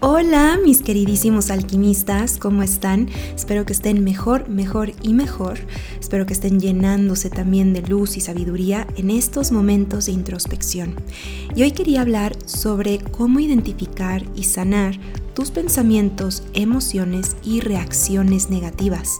Hola mis queridísimos alquimistas, ¿cómo están? Espero que estén mejor, mejor y mejor. Espero que estén llenándose también de luz y sabiduría en estos momentos de introspección. Y hoy quería hablar sobre cómo identificar y sanar tus pensamientos, emociones y reacciones negativas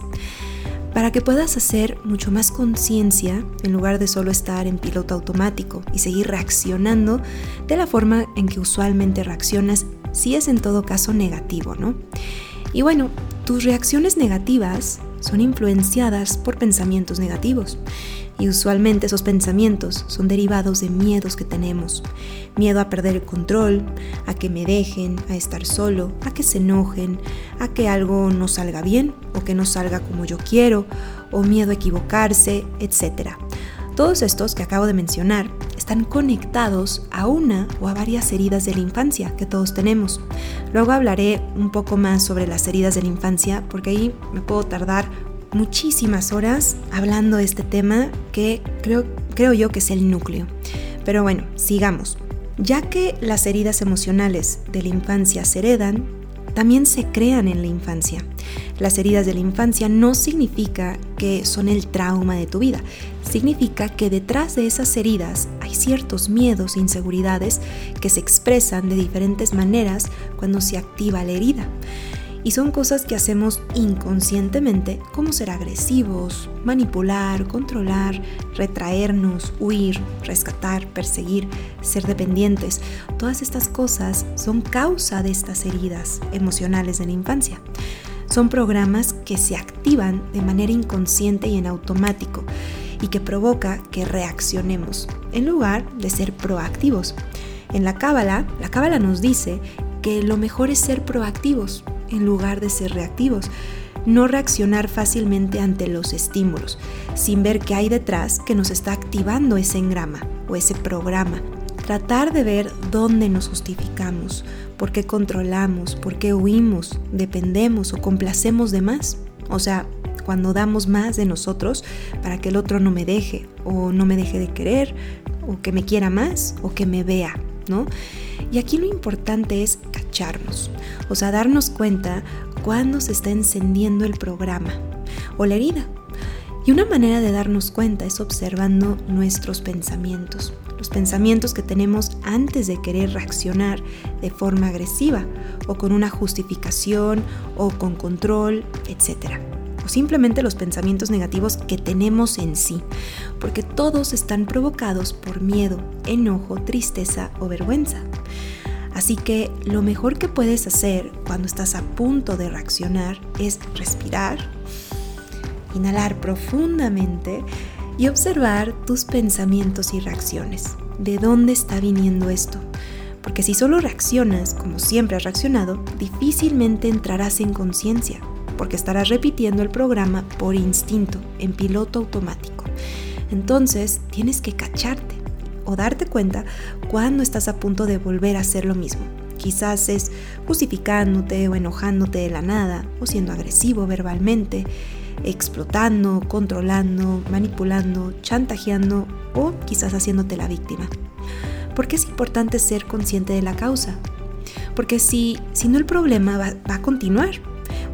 para que puedas hacer mucho más conciencia en lugar de solo estar en piloto automático y seguir reaccionando de la forma en que usualmente reaccionas si es en todo caso negativo, ¿no? Y bueno, tus reacciones negativas son influenciadas por pensamientos negativos. Y usualmente esos pensamientos son derivados de miedos que tenemos. Miedo a perder el control, a que me dejen, a estar solo, a que se enojen, a que algo no salga bien o que no salga como yo quiero, o miedo a equivocarse, etc. Todos estos que acabo de mencionar están conectados a una o a varias heridas de la infancia que todos tenemos. Luego hablaré un poco más sobre las heridas de la infancia porque ahí me puedo tardar muchísimas horas hablando de este tema que creo, creo yo que es el núcleo. Pero bueno, sigamos. Ya que las heridas emocionales de la infancia se heredan, también se crean en la infancia. Las heridas de la infancia no significa que son el trauma de tu vida, significa que detrás de esas heridas hay ciertos miedos e inseguridades que se expresan de diferentes maneras cuando se activa la herida. Y son cosas que hacemos inconscientemente, como ser agresivos, manipular, controlar, retraernos, huir, rescatar, perseguir, ser dependientes. Todas estas cosas son causa de estas heridas emocionales de la infancia. Son programas que se activan de manera inconsciente y en automático y que provoca que reaccionemos en lugar de ser proactivos. En la Cábala, la Cábala nos dice que lo mejor es ser proactivos en lugar de ser reactivos. No reaccionar fácilmente ante los estímulos, sin ver qué hay detrás que nos está activando ese engrama o ese programa. Tratar de ver dónde nos justificamos, por qué controlamos, por qué huimos, dependemos o complacemos de más. O sea, cuando damos más de nosotros para que el otro no me deje o no me deje de querer o que me quiera más o que me vea, ¿no? Y aquí lo importante es o sea, darnos cuenta cuando se está encendiendo el programa o la herida. Y una manera de darnos cuenta es observando nuestros pensamientos, los pensamientos que tenemos antes de querer reaccionar de forma agresiva o con una justificación o con control, etc simplemente los pensamientos negativos que tenemos en sí, porque todos están provocados por miedo, enojo, tristeza o vergüenza. Así que lo mejor que puedes hacer cuando estás a punto de reaccionar es respirar, inhalar profundamente y observar tus pensamientos y reacciones. ¿De dónde está viniendo esto? Porque si solo reaccionas como siempre has reaccionado, difícilmente entrarás en conciencia porque estarás repitiendo el programa por instinto, en piloto automático. Entonces tienes que cacharte o darte cuenta cuando estás a punto de volver a hacer lo mismo. Quizás es justificándote o enojándote de la nada, o siendo agresivo verbalmente, explotando, controlando, manipulando, chantajeando o quizás haciéndote la víctima. ¿Por qué es importante ser consciente de la causa? Porque si, si no el problema va a continuar,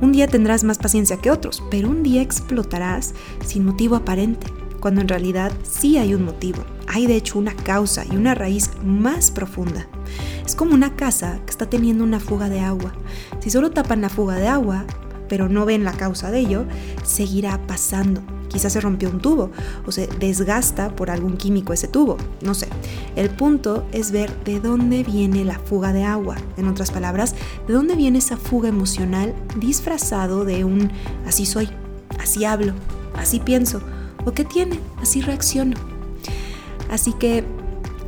un día tendrás más paciencia que otros, pero un día explotarás sin motivo aparente, cuando en realidad sí hay un motivo. Hay de hecho una causa y una raíz más profunda. Es como una casa que está teniendo una fuga de agua. Si solo tapan la fuga de agua, pero no ven la causa de ello, seguirá pasando quizás se rompió un tubo o se desgasta por algún químico ese tubo, no sé. El punto es ver de dónde viene la fuga de agua, en otras palabras, de dónde viene esa fuga emocional disfrazado de un así soy, así hablo, así pienso, o qué tiene, así reacciono. Así que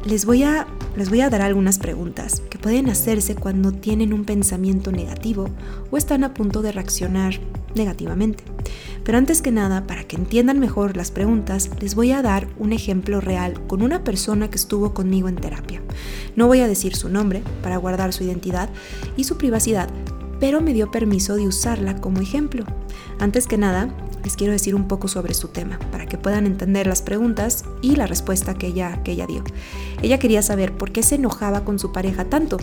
les voy a les voy a dar algunas preguntas que pueden hacerse cuando tienen un pensamiento negativo o están a punto de reaccionar negativamente. Pero antes que nada, para que entiendan mejor las preguntas, les voy a dar un ejemplo real con una persona que estuvo conmigo en terapia. No voy a decir su nombre para guardar su identidad y su privacidad, pero me dio permiso de usarla como ejemplo. Antes que nada, les quiero decir un poco sobre su tema, para que puedan entender las preguntas y la respuesta que ella, que ella dio. Ella quería saber por qué se enojaba con su pareja tanto.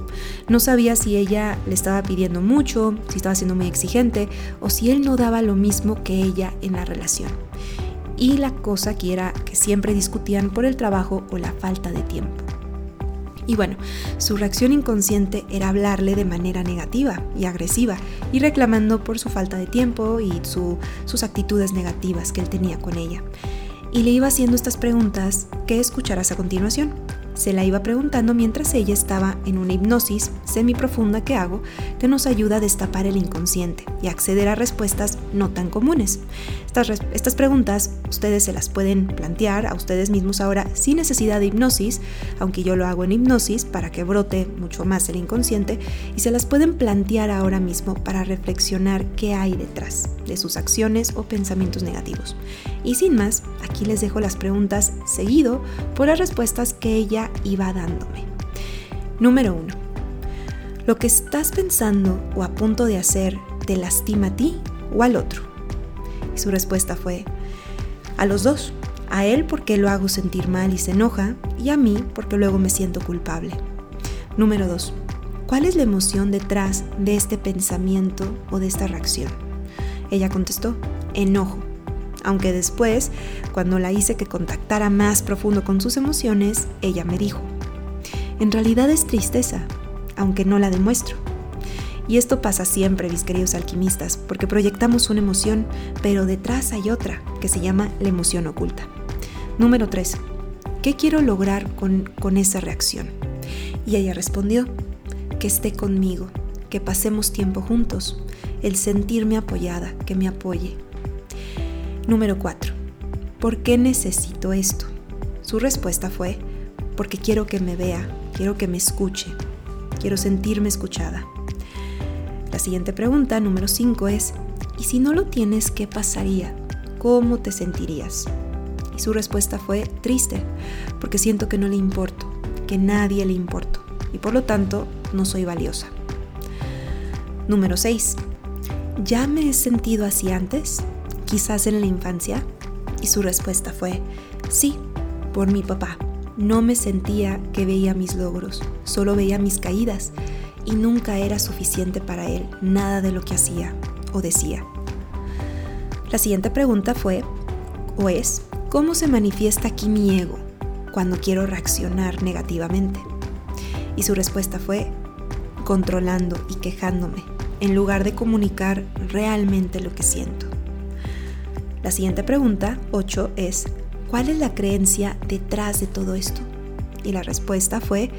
No sabía si ella le estaba pidiendo mucho, si estaba siendo muy exigente o si él no daba lo mismo que ella en la relación. Y la cosa que era que siempre discutían por el trabajo o la falta de tiempo. Y bueno, su reacción inconsciente era hablarle de manera negativa y agresiva y reclamando por su falta de tiempo y sus actitudes negativas que él tenía con ella. Y le iba haciendo estas preguntas que escucharás a continuación. Se la iba preguntando mientras ella estaba en una hipnosis semiprofunda que hago que nos ayuda a destapar el inconsciente y acceder a respuestas no tan comunes. Estas, estas preguntas ustedes se las pueden plantear a ustedes mismos ahora sin necesidad de hipnosis, aunque yo lo hago en hipnosis para que brote mucho más el inconsciente, y se las pueden plantear ahora mismo para reflexionar qué hay detrás de sus acciones o pensamientos negativos. Y sin más, aquí les dejo las preguntas seguido por las respuestas que ella iba dándome. Número 1. ¿Lo que estás pensando o a punto de hacer te lastima a ti o al otro? Y su respuesta fue, a los dos. A él porque lo hago sentir mal y se enoja, y a mí porque luego me siento culpable. Número 2. ¿Cuál es la emoción detrás de este pensamiento o de esta reacción? Ella contestó, enojo. Aunque después, cuando la hice que contactara más profundo con sus emociones, ella me dijo, en realidad es tristeza, aunque no la demuestro. Y esto pasa siempre, mis queridos alquimistas, porque proyectamos una emoción, pero detrás hay otra, que se llama la emoción oculta. Número 3. ¿Qué quiero lograr con, con esa reacción? Y ella respondió, que esté conmigo, que pasemos tiempo juntos, el sentirme apoyada, que me apoye. Número 4. ¿Por qué necesito esto? Su respuesta fue, porque quiero que me vea, quiero que me escuche, quiero sentirme escuchada. La siguiente pregunta, número 5, es, ¿y si no lo tienes, qué pasaría? ¿Cómo te sentirías? Y su respuesta fue triste, porque siento que no le importo, que nadie le importo, y por lo tanto no soy valiosa. Número 6. ¿Ya me he sentido así antes? Quizás en la infancia. Y su respuesta fue, sí, por mi papá. No me sentía que veía mis logros, solo veía mis caídas y nunca era suficiente para él nada de lo que hacía o decía. La siguiente pregunta fue, o es, ¿cómo se manifiesta aquí mi ego cuando quiero reaccionar negativamente? Y su respuesta fue, controlando y quejándome, en lugar de comunicar realmente lo que siento. La siguiente pregunta, 8, es, ¿cuál es la creencia detrás de todo esto? Y la respuesta fue,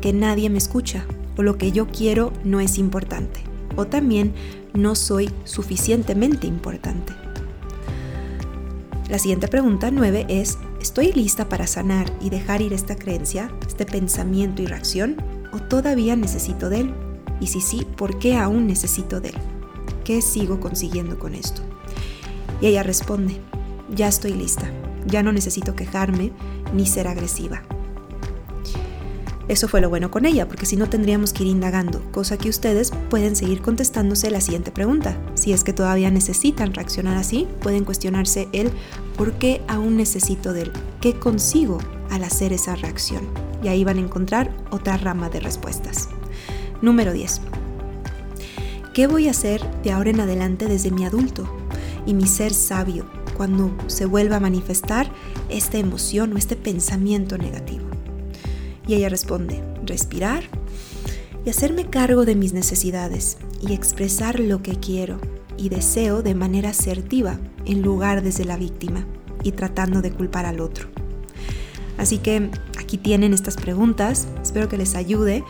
que nadie me escucha o lo que yo quiero no es importante. O también no soy suficientemente importante. La siguiente pregunta 9 es, ¿estoy lista para sanar y dejar ir esta creencia, este pensamiento y reacción? ¿O todavía necesito de él? Y si sí, ¿por qué aún necesito de él? ¿Qué sigo consiguiendo con esto? Y ella responde, ya estoy lista, ya no necesito quejarme ni ser agresiva. Eso fue lo bueno con ella, porque si no tendríamos que ir indagando, cosa que ustedes pueden seguir contestándose la siguiente pregunta. Si es que todavía necesitan reaccionar así, pueden cuestionarse el por qué aún necesito de él, qué consigo al hacer esa reacción. Y ahí van a encontrar otra rama de respuestas. Número 10. ¿Qué voy a hacer de ahora en adelante desde mi adulto y mi ser sabio cuando se vuelva a manifestar esta emoción o este pensamiento negativo? Y ella responde, respirar y hacerme cargo de mis necesidades y expresar lo que quiero y deseo de manera asertiva en lugar desde la víctima y tratando de culpar al otro. Así que aquí tienen estas preguntas, espero que les ayude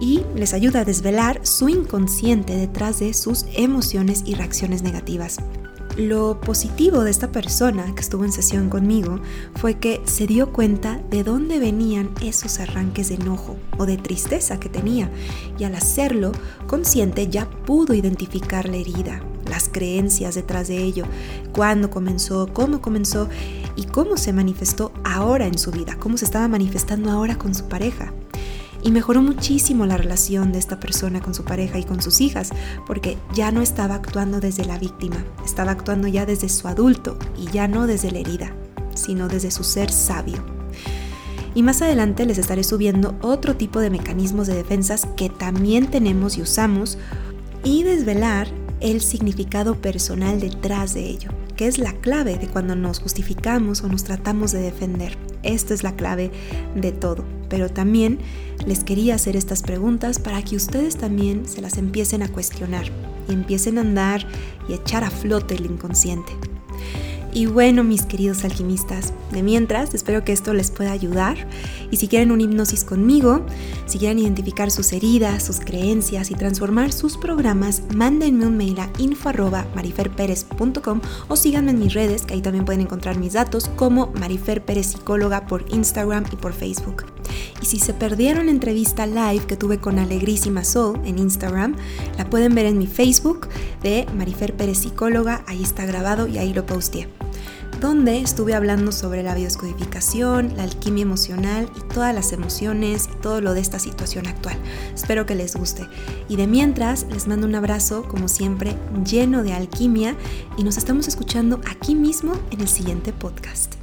y les ayude a desvelar su inconsciente detrás de sus emociones y reacciones negativas lo positivo de esta persona que estuvo en sesión conmigo fue que se dio cuenta de dónde venían esos arranques de enojo o de tristeza que tenía y al hacerlo consciente ya pudo identificar la herida, las creencias detrás de ello, cuándo comenzó, cómo comenzó y cómo se manifestó ahora en su vida, cómo se estaba manifestando ahora con su pareja. Y mejoró muchísimo la relación de esta persona con su pareja y con sus hijas, porque ya no estaba actuando desde la víctima, estaba actuando ya desde su adulto y ya no desde la herida, sino desde su ser sabio. Y más adelante les estaré subiendo otro tipo de mecanismos de defensas que también tenemos y usamos y desvelar el significado personal detrás de ello, que es la clave de cuando nos justificamos o nos tratamos de defender. Esto es la clave de todo. Pero también les quería hacer estas preguntas para que ustedes también se las empiecen a cuestionar y empiecen a andar y echar a flote el inconsciente. Y bueno, mis queridos alquimistas, de mientras, espero que esto les pueda ayudar. Y si quieren un hipnosis conmigo, si quieren identificar sus heridas, sus creencias y transformar sus programas, mándenme un mail a info.mariferperez.com o síganme en mis redes, que ahí también pueden encontrar mis datos, como Marifer Pérez Psicóloga por Instagram y por Facebook. Y si se perdieron la entrevista live que tuve con Alegrísima Soul en Instagram, la pueden ver en mi Facebook de Marifer Pérez Psicóloga, ahí está grabado y ahí lo posteé donde estuve hablando sobre la bioscodificación, la alquimia emocional y todas las emociones y todo lo de esta situación actual. Espero que les guste. Y de mientras, les mando un abrazo, como siempre, lleno de alquimia y nos estamos escuchando aquí mismo en el siguiente podcast.